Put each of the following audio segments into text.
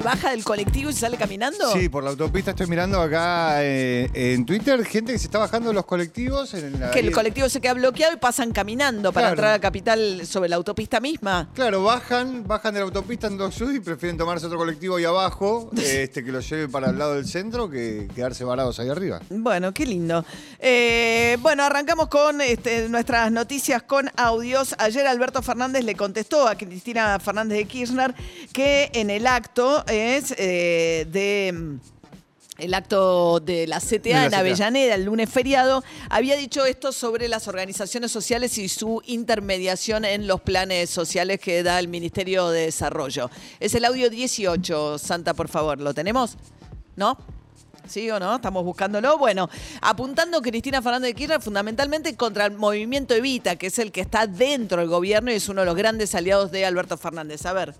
Baja del colectivo y sale caminando? Sí, por la autopista estoy mirando acá eh, en Twitter gente que se está bajando de los colectivos. En la- Que el colectivo se queda bloqueado y pasan caminando para Claro. entrar a Capital sobre la autopista misma. Claro, bajan, bajan de la autopista en Dock Sud y prefieren tomarse otro colectivo ahí abajo, este, que los lleve para el lado del centro, que quedarse varados ahí arriba. Bueno, qué lindo. Eh, bueno, arrancamos con este, nuestras noticias con audios. Ayer Alberto Fernández le contestó a Cristina Fernández de Kirchner que en el acto es eh, de... mm, El acto de la CTA De la en CTA. Avellaneda, el lunes feriado, había dicho esto sobre las organizaciones sociales y su intermediación en los planes sociales que da el Ministerio de Desarrollo. Es el audio 18, Santa, por favor. ¿Lo tenemos? ¿No? ¿Sí o no? Estamos buscándolo. Bueno, apuntando Cristina Fernández de Kirchner fundamentalmente contra el movimiento Evita, que es el que está dentro del gobierno y es uno de los grandes aliados de Alberto Fernández. A ver.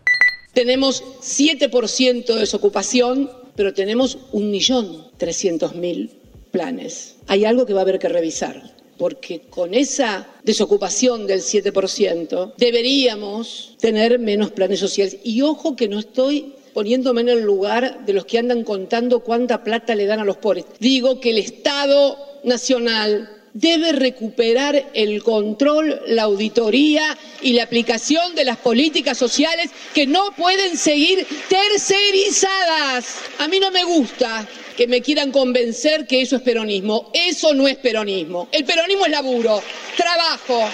Tenemos 7% de desocupación, pero tenemos 1.300.000 planes. Hay algo que va a haber que revisar, porque con esa desocupación del 7% deberíamos tener menos planes sociales. Y ojo que no estoy poniéndome en el lugar de los que andan contando cuánta plata le dan a los pobres. Digo que el Estado Nacional debe recuperar el control, la auditoría y la aplicación de las políticas sociales que no pueden seguir tercerizadas. A mí no me gusta que me quieran convencer que eso es peronismo. Eso no es peronismo. El peronismo es laburo, trabajo,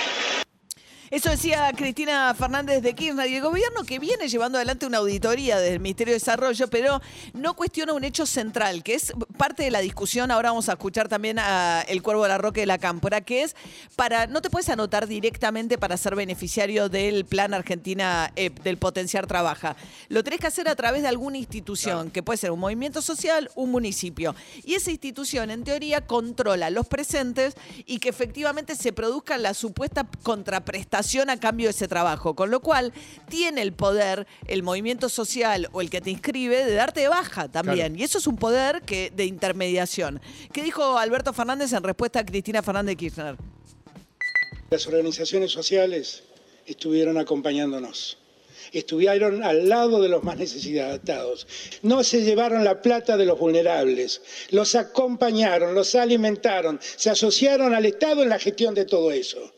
Eso decía Cristina Fernández de Kirchner y el gobierno que viene llevando adelante una auditoría del Ministerio de Desarrollo, pero no cuestiona un hecho central, que es parte de la discusión. Ahora vamos a escuchar también a El Cuervo de la Roque de la Cámpora, que es para, no te puedes anotar directamente para ser beneficiario del Plan Argentina eh, del Potenciar Trabaja. Lo tenés que hacer a través de alguna institución, que puede ser un movimiento social, un municipio. Y esa institución, en teoría, controla los presentes y que efectivamente se produzca la supuesta contraprestación a cambio de ese trabajo. Con lo cual, tiene el poder el movimiento social o el que te inscribe de darte de baja también. Claro. Y eso es un poder que, de intermediación. ¿Qué dijo Alberto Fernández en respuesta a Cristina Fernández de Kirchner? Las organizaciones sociales estuvieron acompañándonos. Estuvieron al lado de los más necesitados. No se llevaron la plata de los vulnerables. Los acompañaron, los alimentaron, se asociaron al Estado en la gestión de todo eso.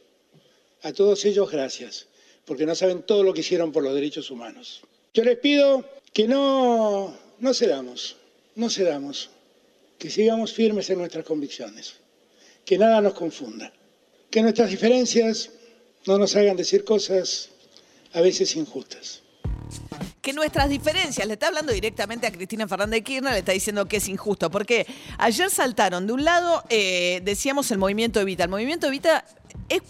A todos ellos, gracias, porque no saben todo lo que hicieron por los derechos humanos. Yo les pido que no, no cedamos, no cedamos, que sigamos firmes en nuestras convicciones, que nada nos confunda que nuestras diferencias no nos hagan decir cosas a veces injustas. que nuestras diferencias, le está hablando directamente a Cristina Fernández de Kirchner, le está diciendo que es injusto, porque ayer saltaron, de un lado eh, decíamos el movimiento Evita, el movimiento Evita, es-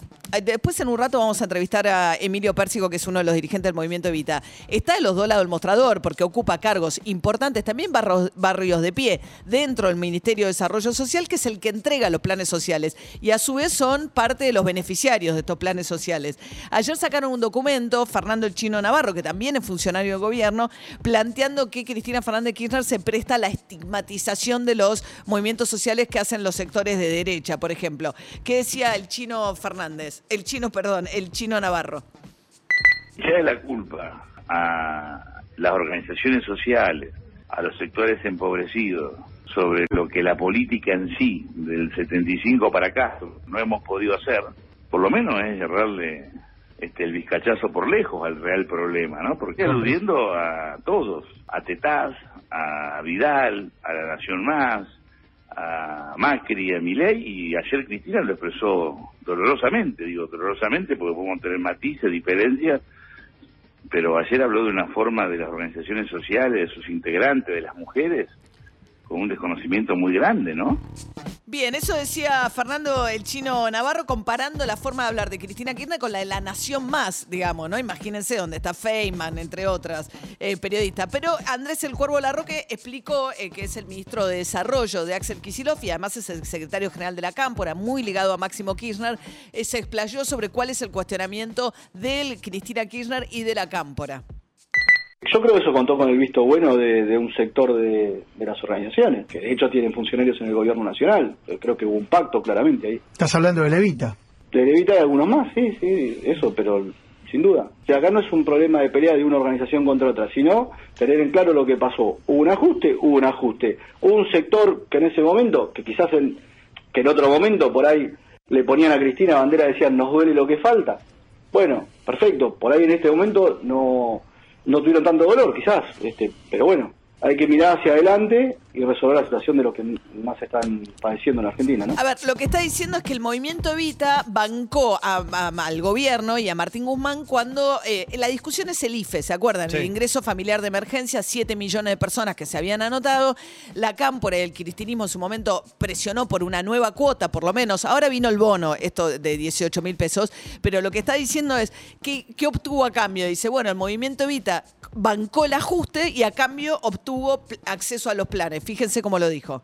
después en un rato vamos a entrevistar a Emilio Pérsico, que es uno de los dirigentes del movimiento Evita, está de los dos lados del mostrador, porque ocupa cargos importantes, también barros- barrios de pie, dentro del Ministerio de Desarrollo Social, que es el que entrega los planes sociales, y a su vez son parte de los beneficiarios de estos planes sociales. Ayer sacaron un documento, Fernando el Chino Navarro, que también es funcionario del gobierno, planteando que Cristina Fernández de Kirchner se presta a la estigmatización de los movimientos sociales que hacen los sectores de derecha, por ejemplo. ¿Qué decía el Chino Fernández? El Chino, perdón, el Chino Navarro. echarle la culpa a las organizaciones sociales, a los sectores empobrecidos, sobre lo que la política en sí, del 75 para acá, no hemos podido hacer, por lo menos es errarle este, el vizcachazo por lejos al real problema, ¿no? Porque aludiendo a todos, a Tetaz, a Vidal, a la Nación Más, a Macri, a Milei, y ayer Cristina lo expresó dolorosamente, digo dolorosamente porque podemos tener matices, diferencias, pero ayer habló de una forma de las organizaciones sociales, de sus integrantes, de las mujeres, con un desconocimiento muy grande, ¿no? Bien, eso decía Fernando el Chino Navarro comparando la forma de hablar de Cristina Kirchner con la de La Nación Más, digamos, ¿no? Imagínense donde está Feynman, entre otras eh, periodistas. Pero Andrés el Cuervo Larroque explicó eh, que es el ministro de Desarrollo de Axel Kicillof y además es el secretario general de la Cámpora, muy ligado a Máximo Kirchner, eh, se explayó sobre cuál es el cuestionamiento de Cristina Kirchner y de la Cámpora. Yo creo que eso contó con el visto bueno de, de un sector de, de, las organizaciones, que de hecho tienen funcionarios en el gobierno nacional. Creo que hubo un pacto claramente ahí. ¿Estás hablando de Levita? De Levita y algunos más, sí, sí, eso, pero sin duda. O sea, acá no es un problema de pelea de una organización contra otra, sino tener en claro lo que pasó. Hubo un ajuste, hubo un ajuste. Hubo un sector que en ese momento, que quizás en, que en otro momento por ahí le ponían a Cristina bandera, decían, nos duele lo que falta. Bueno, perfecto, por ahí en este momento no no tuvieron tanto dolor, quizás, este, pero bueno, hay que mirar hacia adelante y resolver la situación de los que más están padeciendo en Argentina, ¿no? A ver, lo que está diciendo es que el movimiento Evita bancó a, a, al gobierno y a Martín Guzmán cuando eh, la discusión es el IFE, ¿se acuerdan? Sí. El ingreso familiar de emergencia, 7 millones de personas que se habían anotado. La Cámpora y el cristinismo en su momento presionó por una nueva cuota, por lo menos. Ahora vino el bono, esto de 18 mil pesos, pero lo que está diciendo es, ¿qué, ¿qué obtuvo a cambio? Dice, bueno, el movimiento Evita bancó el ajuste y a cambio obtuvo acceso a los planes. Fíjense cómo lo dijo.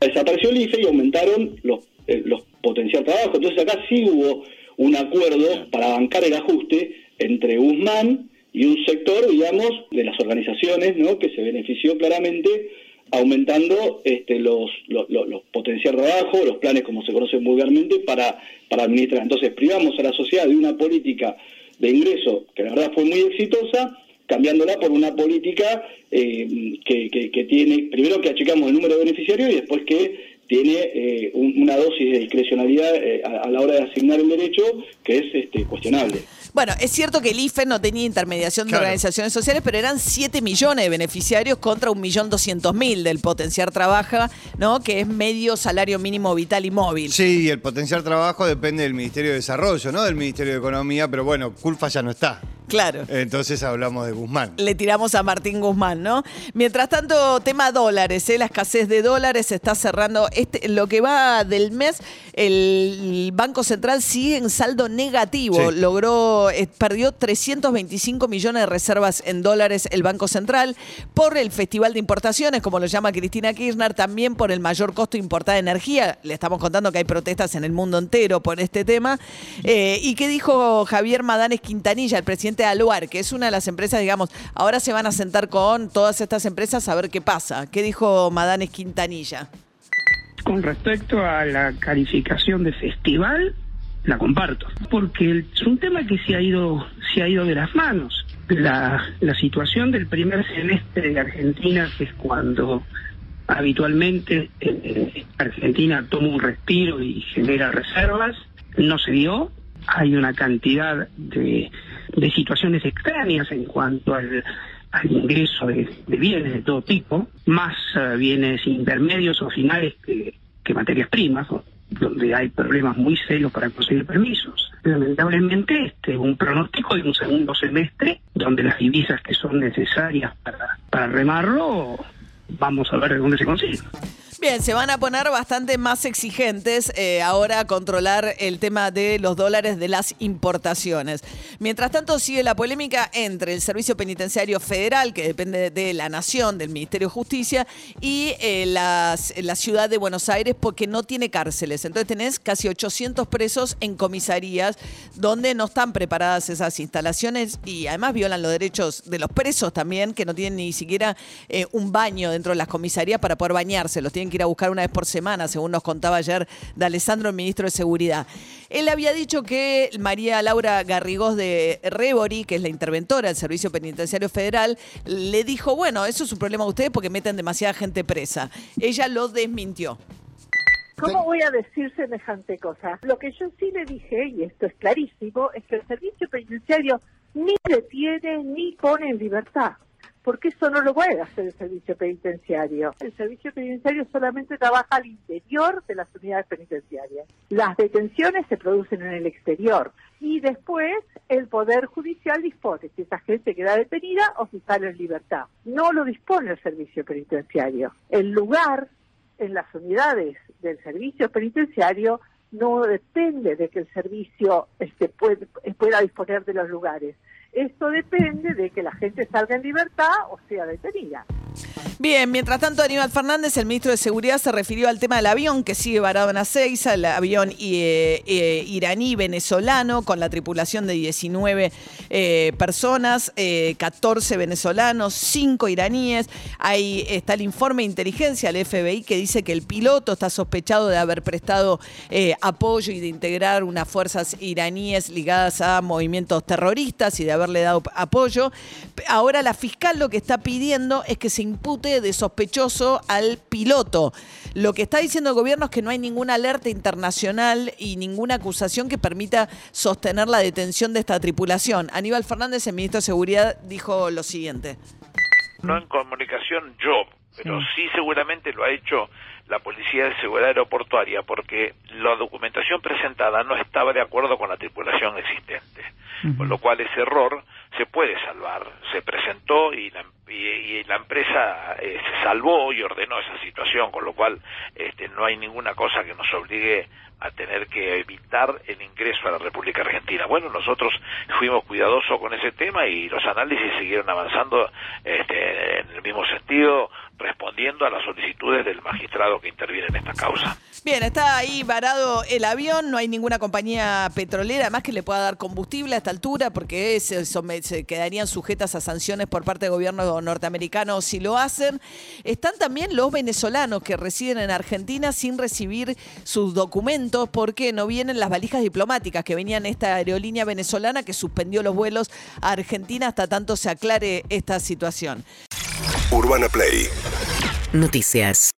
Desapareció el IFE y aumentaron los, eh, los potencial trabajo. Entonces acá sí hubo un acuerdo para bancar el ajuste entre Guzmán y un sector, digamos, de las organizaciones, ¿no? Que se benefició claramente aumentando este, los, los, los, potencial trabajo, los planes como se conocen vulgarmente, para, para administrar. Entonces privamos a la sociedad de una política de ingreso que la verdad fue muy exitosa, cambiándola por una política eh, que, que, que, tiene, primero que achicamos el número de beneficiarios y después que tiene eh, un, una dosis de discrecionalidad eh, a, a, la hora de asignar el derecho que es este, cuestionable. Bueno, es cierto que el IFE no tenía intermediación de claro. organizaciones sociales, pero eran 7 millones de beneficiarios contra 1.200.000 del Potenciar Trabaja, ¿no? Que es medio salario mínimo vital y móvil. Sí, el Potenciar Trabajo depende del Ministerio de Desarrollo, no del Ministerio de Economía, pero bueno, Culfa ya no está. Claro. Entonces hablamos de Guzmán. Le tiramos a Martín Guzmán, ¿no? Mientras tanto, tema dólares, ¿eh? la escasez de dólares está cerrando. Este, lo que va del mes, el Banco Central sigue en saldo negativo. Sí. Logró, eh, perdió 325 millones de reservas en dólares el Banco Central por el Festival de Importaciones, como lo llama Cristina Kirchner, también por el mayor costo de importar energía. Le estamos contando que hay protestas en el mundo entero por este tema. Eh, ¿Y qué dijo Javier Madanes Quintanilla, el presidente de Aluar, que es una de las empresas, digamos, ahora se van a sentar con todas estas empresas a ver qué pasa. ¿Qué dijo Madanes Quintanilla? Con respecto a la calificación de festival, la comparto, porque es un tema que se ha ido, se ha ido de las manos. La, la situación del primer semestre de Argentina, que es cuando habitualmente eh, Argentina toma un respiro y genera reservas, no se dio. Hay una cantidad de de situaciones extrañas en cuanto al, al ingreso de, bienes de todo tipo, más uh, bienes intermedios o finales que, que materias primas, donde hay problemas muy serios para conseguir permisos. Lamentablemente, este, un pronóstico de un segundo semestre, donde las divisas que son necesarias para, para remarlo, vamos a ver de dónde se consiguen. Bien, se van a poner bastante más exigentes eh, ahora a controlar el tema de los dólares de las importaciones. Mientras tanto, sigue la polémica entre el Servicio Penitenciario Federal, que depende de la Nación, del Ministerio de Justicia, y eh, la ciudad de Buenos Aires, porque no tiene cárceles. Entonces tenés casi 800 presos en comisarías donde no están preparadas esas instalaciones y además violan los derechos de los presos también, que no tienen ni siquiera eh, un baño dentro de las comisarías para poder bañarse. Los tienen que ir a buscar una vez por semana, según nos contaba ayer de Alessandro, el ministro de Seguridad. Él había dicho que María Laura Garrigós de Rebori, que es la interventora del Servicio Penitenciario Federal, le dijo, bueno, eso es un problema de ustedes porque meten demasiada gente presa. Ella lo desmintió. ¿Cómo voy a decir semejante cosa? Lo que yo sí le dije, y esto es clarísimo, es que el servicio penitenciario ni detiene ni pone en libertad porque eso no lo puede hacer el servicio penitenciario. El servicio penitenciario solamente trabaja al interior de las unidades penitenciarias. Las detenciones se producen en el exterior y después el Poder Judicial dispone si esa gente queda detenida o si sale en libertad. No lo dispone el servicio penitenciario. El lugar en las unidades del servicio penitenciario no depende de que el servicio este, puede- pueda disponer de los lugares. Esto depende de que la gente salga en libertad o sea detenida. Bien, mientras tanto, Aníbal Fernández, el ministro de Seguridad, se refirió al tema del avión que sigue varado en Ezeiza, el avión eh, eh, iraní-venezolano, con la tripulación de 19 eh, personas, eh, 14 venezolanos, 5 iraníes. Ahí está el informe de inteligencia del FBI que dice que el piloto está sospechado de haber prestado apoyo y de integrar unas fuerzas iraníes ligadas a movimientos terroristas y de haberle dado apoyo. Ahora la fiscal lo que está pidiendo es que se impute de sospechoso al piloto. Lo que está diciendo el gobierno es que no hay ninguna alerta internacional y ninguna acusación que permita sostener la detención de esta tripulación. Aníbal Fernández, el ministro de Seguridad, dijo lo siguiente. no en comunicación yo, pero sí seguramente lo ha hecho la Policía de Seguridad Aeroportuaria porque la documentación presentada no estaba de acuerdo con la tripulación existente, con lo cual ese error se puede salvar. Se presentó y la, y, y la empresa eh, se salvó y ordenó esa situación, con lo cual este, no hay ninguna cosa que nos obligue a tener que evitar el ingreso a la República Argentina. Bueno, nosotros fuimos cuidadosos con ese tema y los análisis siguieron avanzando este, en el mismo sentido, respondiendo a las solicitudes del magistrado que interviene en esta causa. Bien, está ahí varado el avión, no hay ninguna compañía petrolera además que le pueda dar combustible a esta altura porque se, quedarían sujetas a sanciones por parte del gobierno norteamericano si lo hacen. Están también los venezolanos que residen en Argentina sin recibir sus documentos porque no vienen las valijas diplomáticas que venían esta aerolínea venezolana que suspendió los vuelos a Argentina hasta tanto se aclare esta situación. Urbana Play Noticias.